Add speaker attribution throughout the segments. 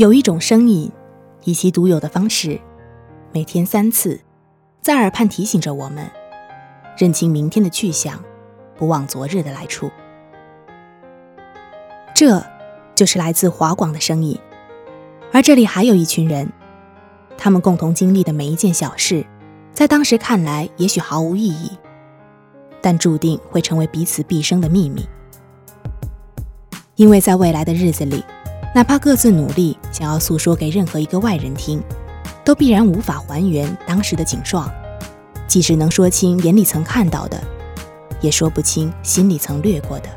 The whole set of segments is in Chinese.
Speaker 1: 有一种声音，以其独有的方式，每天三次，在耳畔提醒着我们，认清明天的去向，不忘昨日的来处。这，就是来自华广的声音。而这里还有一群人，他们共同经历的每一件小事，在当时看来也许毫无意义，但注定会成为彼此毕生的秘密。因为在未来的日子里，哪怕各自努力想要诉说给任何一个外人听，都必然无法还原当时的景状。即使能说清眼里曾看到的，也说不清心里曾掠过的。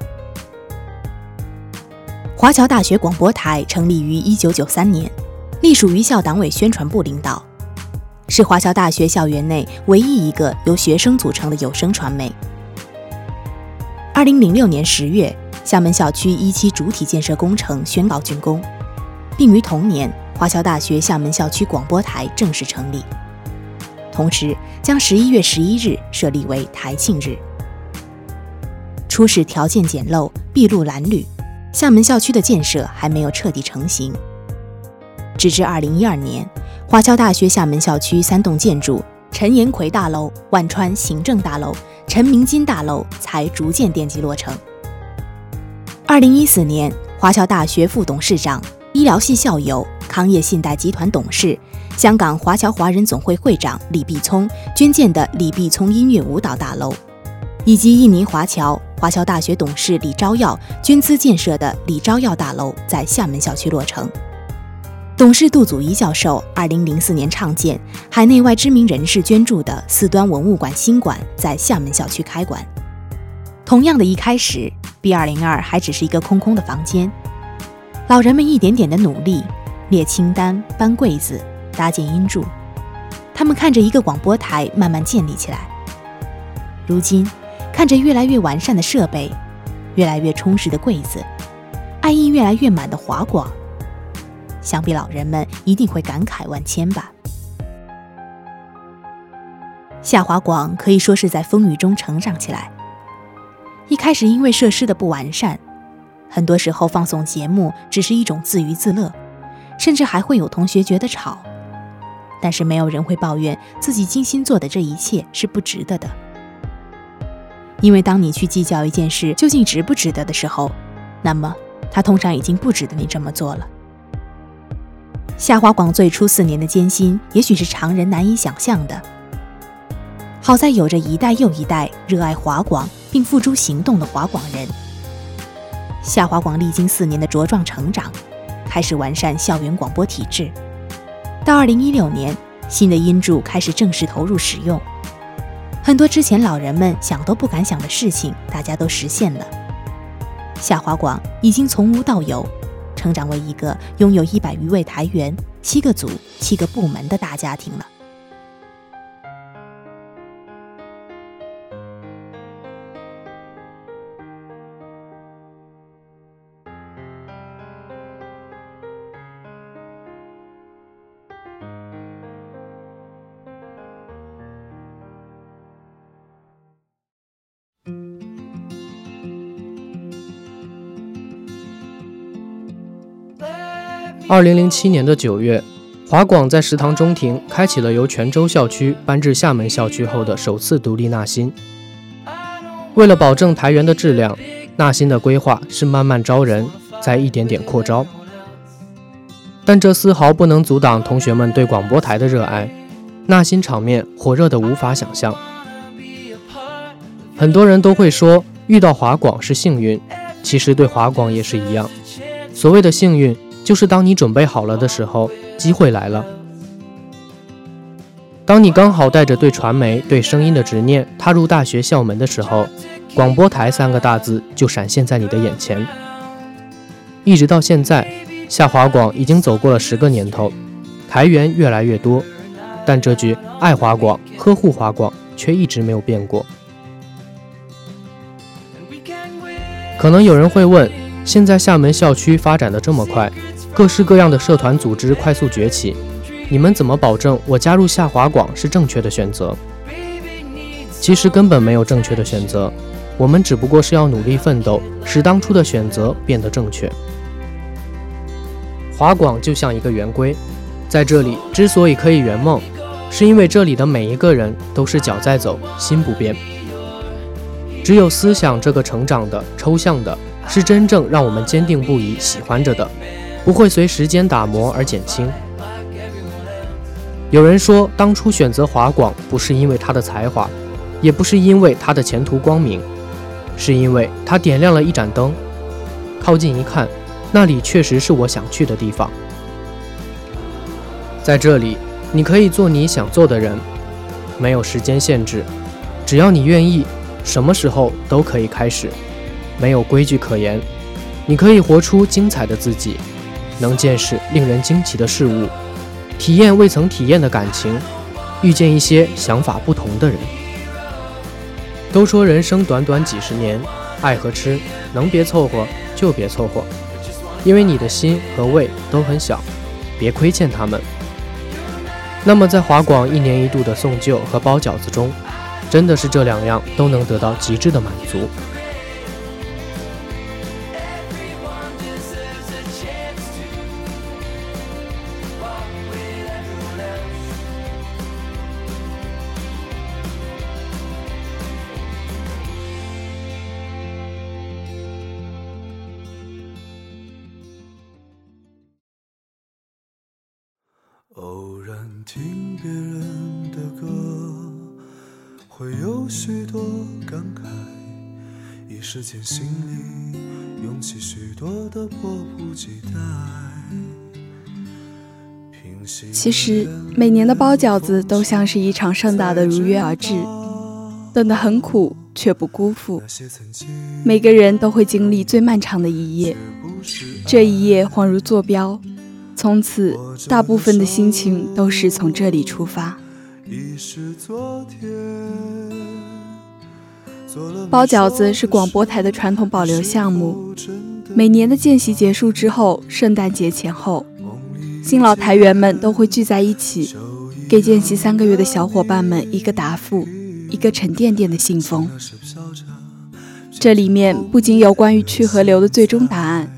Speaker 1: 华侨大学广播台成立于1993年，隶属于校党委宣传部领导，是华侨大学校园内唯一一个由学生组成的有声传媒。2006年10月。厦门校区一期主体建设工程宣告竣工，并于同年，华侨大学厦门校区广播台正式成立。同时，将十一月十一日设立为台庆日。初始条件简陋，筚路蓝缕，厦门校区的建设还没有彻底成型。直至二零一二年，华侨大学厦门校区三栋建筑——陈延奎大楼、万川行政大楼、陈明金大楼——才逐渐奠基落成。二零一四年，华侨大学副董事长、医疗系校友、康业信贷集团董事、香港华侨华人总会会长李必聪捐建的李必聪音乐舞蹈大楼，以及印尼华侨华侨大学董事李昭耀捐资建设的李昭耀大楼在厦门校区落成。董事杜祖仪教授二零零四年创建、海内外知名人士捐助的四端文物馆新馆在厦门校区开馆。同样的一开始。B 二零二还只是一个空空的房间，老人们一点点的努力，列清单、搬柜子、搭建音柱，他们看着一个广播台慢慢建立起来。如今，看着越来越完善的设备，越来越充实的柜子，爱意越来越满的华广，想必老人们一定会感慨万千吧。夏华广可以说是在风雨中成长起来。一开始因为设施的不完善，很多时候放送节目只是一种自娱自乐，甚至还会有同学觉得吵。但是没有人会抱怨自己精心做的这一切是不值得的，因为当你去计较一件事究竟值不值得的时候，那么它通常已经不值得你这么做了。夏华广最初四年的艰辛，也许是常人难以想象的。好在有着一代又一代热爱华广。并付诸行动的华广人，夏华广历经四年的茁壮成长，开始完善校园广播体制。到二零一六年，新的音柱开始正式投入使用，很多之前老人们想都不敢想的事情，大家都实现了。夏华广已经从无到有，成长为一个拥有一百余位台员、七个组、七个部门的大家庭了。
Speaker 2: 二零零七年的九月，华广在食堂中庭开启了由泉州校区搬至厦门校区后的首次独立纳新。为了保证台源的质量，纳新的规划是慢慢招人，再一点点扩招。但这丝毫不能阻挡同学们对广播台的热爱，纳新场面火热的无法想象。很多人都会说遇到华广是幸运，其实对华广也是一样。所谓的幸运。就是当你准备好了的时候，机会来了。当你刚好带着对传媒、对声音的执念踏入大学校门的时候，广播台三个大字就闪现在你的眼前。一直到现在，夏华广已经走过了十个年头，台源越来越多，但这句爱华广、呵护华广却一直没有变过。可能有人会问，现在厦门校区发展的这么快？各式各样的社团组织快速崛起，你们怎么保证我加入下华广是正确的选择？其实根本没有正确的选择，我们只不过是要努力奋斗，使当初的选择变得正确。华广就像一个圆规，在这里之所以可以圆梦，是因为这里的每一个人都是脚在走，心不变。只有思想这个成长的、抽象的，是真正让我们坚定不移喜欢着的，不会随时间打磨而减轻。有人说，当初选择华广，不是因为他的才华，也不是因为他的前途光明，是因为他点亮了一盏灯。靠近一看，那里确实是我想去的地方。在这里，你可以做你想做的人，没有时间限制，只要你愿意。什么时候都可以开始，没有规矩可言。你可以活出精彩的自己，能见识令人惊奇的事物，体验未曾体验的感情，遇见一些想法不同的人。都说人生短短几十年，爱和吃能别凑合就别凑合，因为你的心和胃都很小，别亏欠他们。那么在华广一年一度的送旧和包饺子中。真的是这两样都能得到极致的满足。
Speaker 3: 感慨，一时间心里涌起许多的迫不及待。
Speaker 4: 其实每年的包饺子都像是一场盛大的如约而至，等得很苦却不辜负。每个人都会经历最漫长的一夜，这一夜恍如坐标，从此大部分的心情都是从这里出发。已是昨天。包饺子是广播台的传统保留项目。每年的见习结束之后，圣诞节前后，新老台员们都会聚在一起，给见习三个月的小伙伴们一个答复，一个沉甸甸的信封。这里面不仅有关于去河流的最终答案，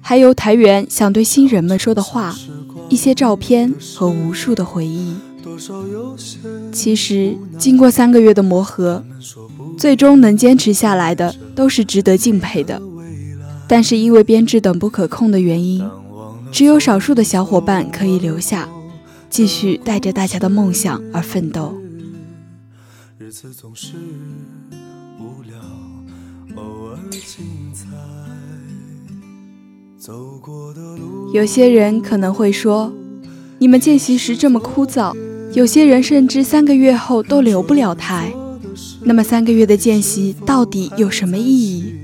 Speaker 4: 还有台员想对新人们说的话，一些照片和无数的回忆。其实，经过三个月的磨合，最终能坚持下来的都是值得敬佩的。但是因为编制等不可控的原因，只有少数的小伙伴可以留下，继续带着大家的梦想而奋斗。有些人可能会说，你们见习时这么枯燥。有些人甚至三个月后都留不了台，那么三个月的见习到底有什么意义？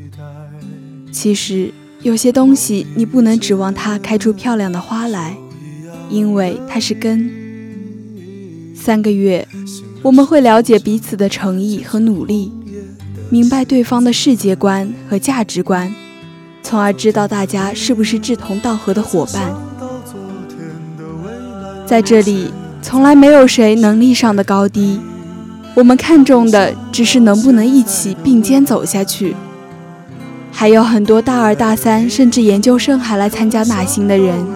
Speaker 4: 其实有些东西你不能指望它开出漂亮的花来，因为它是根。三个月，我们会了解彼此的诚意和努力，明白对方的世界观和价值观，从而知道大家是不是志同道合的伙伴。在这里。从来没有谁能力上的高低，我们看重的只是能不能一起并肩走下去。还有很多大二、大三，甚至研究生还来参加纳新的人。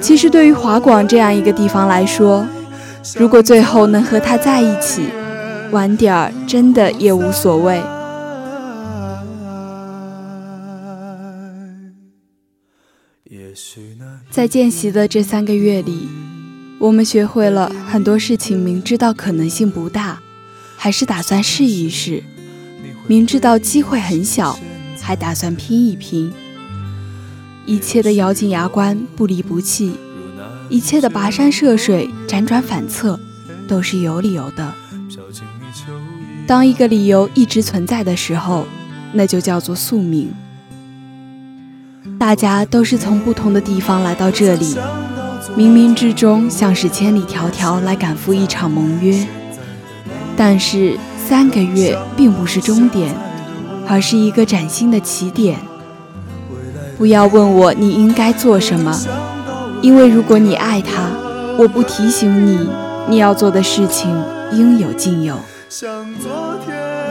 Speaker 4: 其实对于华广这样一个地方来说，如果最后能和他在一起，晚点儿真的也无所谓。在见习的这三个月里。我们学会了很多事情，明知道可能性不大，还是打算试一试；明知道机会很小，还打算拼一拼。一切的咬紧牙关，不离不弃；一切的跋山涉水，辗转反侧，都是有理由的。当一个理由一直存在的时候，那就叫做宿命。大家都是从不同的地方来到这里。冥冥之中，像是千里迢迢来赶赴一场盟约。但是三个月并不是终点，而是一个崭新的起点。不要问我你应该做什么，因为如果你爱他，我不提醒你，你要做的事情应有尽有。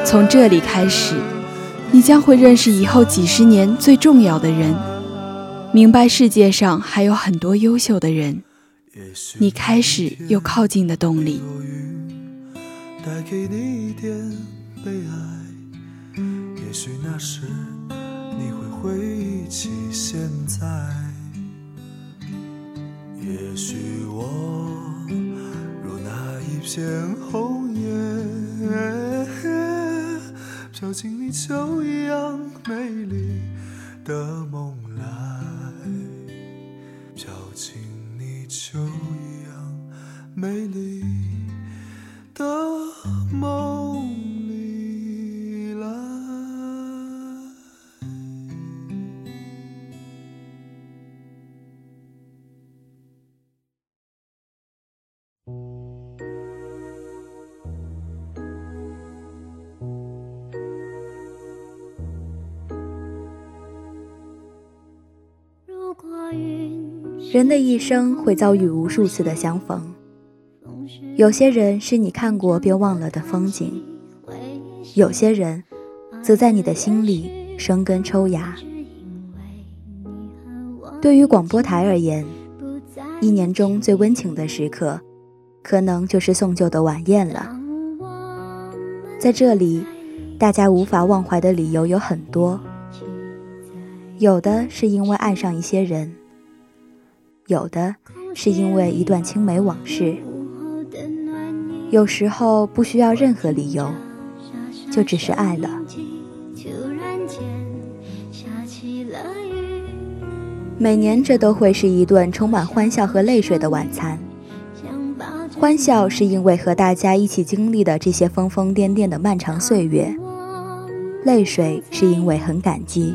Speaker 4: 从这里开始，你将会认识以后几十年最重要的人。明白世界上还有很多优秀的人，你开始有靠近的动力。
Speaker 3: 带给你一点悲哀，也许那时你会回忆起现在。也许我如那一片红叶，飘进你秋一样美丽的梦来，美丽。的梦里来。
Speaker 5: 人的一生会遭遇无数次的相逢。有些人是你看过便忘了的风景，有些人则在你的心里生根抽芽。对于广播台而言，一年中最温情的时刻，可能就是送旧的晚宴了。在这里，大家无法忘怀的理由有很多，有的是因为爱上一些人，有的是因为一段青梅往事。有时候不需要任何理由，就只是爱了。每年这都会是一顿充满欢笑和泪水的晚餐。欢笑是因为和大家一起经历的这些疯疯癫癫的漫长岁月，泪水是因为很感激。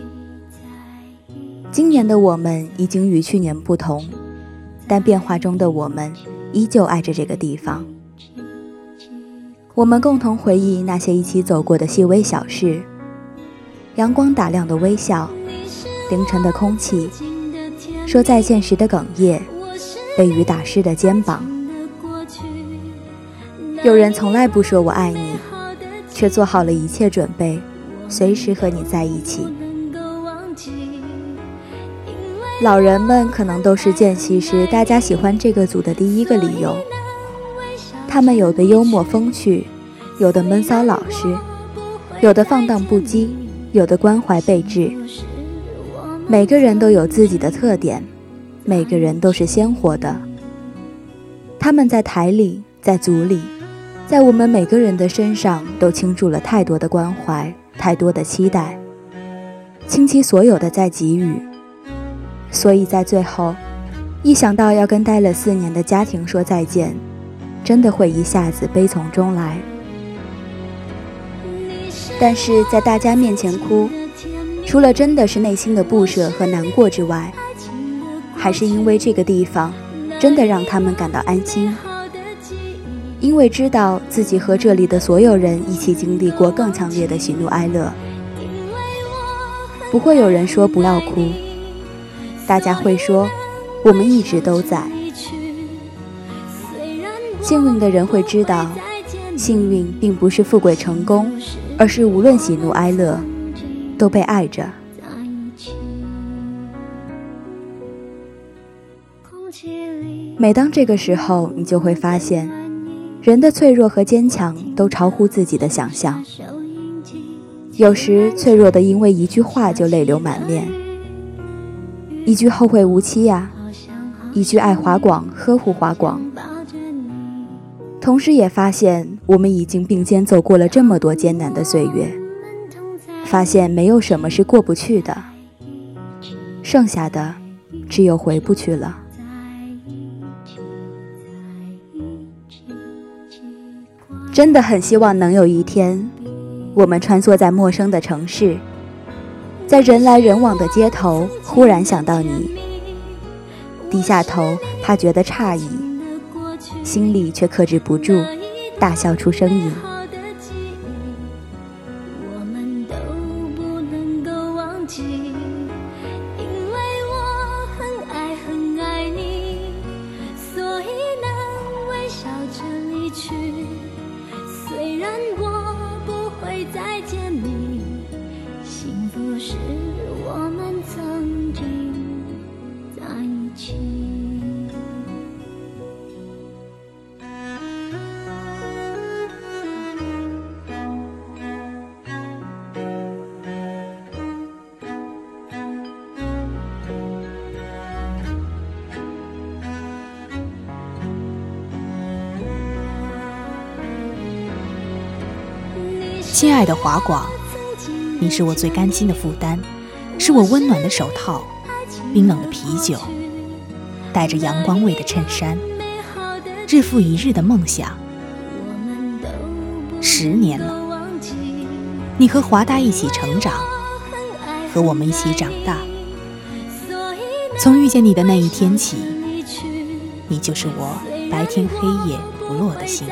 Speaker 5: 今年的我们已经与去年不同，但变化中的我们依旧爱着这个地方。我们共同回忆那些一起走过的细微小事，阳光打亮的微笑，凌晨的空气，说再见时的哽咽，被雨打湿的肩膀。有人从来不说我爱你，却做好了一切准备，随时和你在一起。老人们可能都是见习时大家喜欢这个组的第一个理由。他们有的幽默风趣，有的闷骚老实，有的放荡不羁，有的关怀备至。每个人都有自己的特点，每个人都是鲜活的。他们在台里，在组里，在我们每个人的身上都倾注了太多的关怀，太多的期待，倾其所有的在给予。所以在最后，一想到要跟待了四年的家庭说再见。真的会一下子悲从中来，但是在大家面前哭，除了真的是内心的不舍和难过之外，还是因为这个地方真的让他们感到安心，因为知道自己和这里的所有人一起经历过更强烈的喜怒哀乐，不会有人说不要哭，大家会说我们一直都在。幸运的人会知道，幸运并不是富贵成功，而是无论喜怒哀乐，都被爱着。每当这个时候，你就会发现，人的脆弱和坚强都超乎自己的想象。有时脆弱的因为一句话就泪流满面，一句后会无期呀，一句爱华广，呵护华广。同时也发现，我们已经并肩走过了这么多艰难的岁月，发现没有什么是过不去的，剩下的只有回不去了。真的很希望能有一天，我们穿梭在陌生的城市，在人来人往的街头，忽然想到你，低下头，怕觉得诧异。心里却克制不住，大笑出声音。
Speaker 1: 亲爱的华广，你是我最甘心的负担，是我温暖的手套，冰冷的啤酒，带着阳光味的衬衫，日复一日的梦想。十年了，你和华大一起成长，和我们一起长大。从遇见你的那一天起，你就是我白天黑夜不落的心。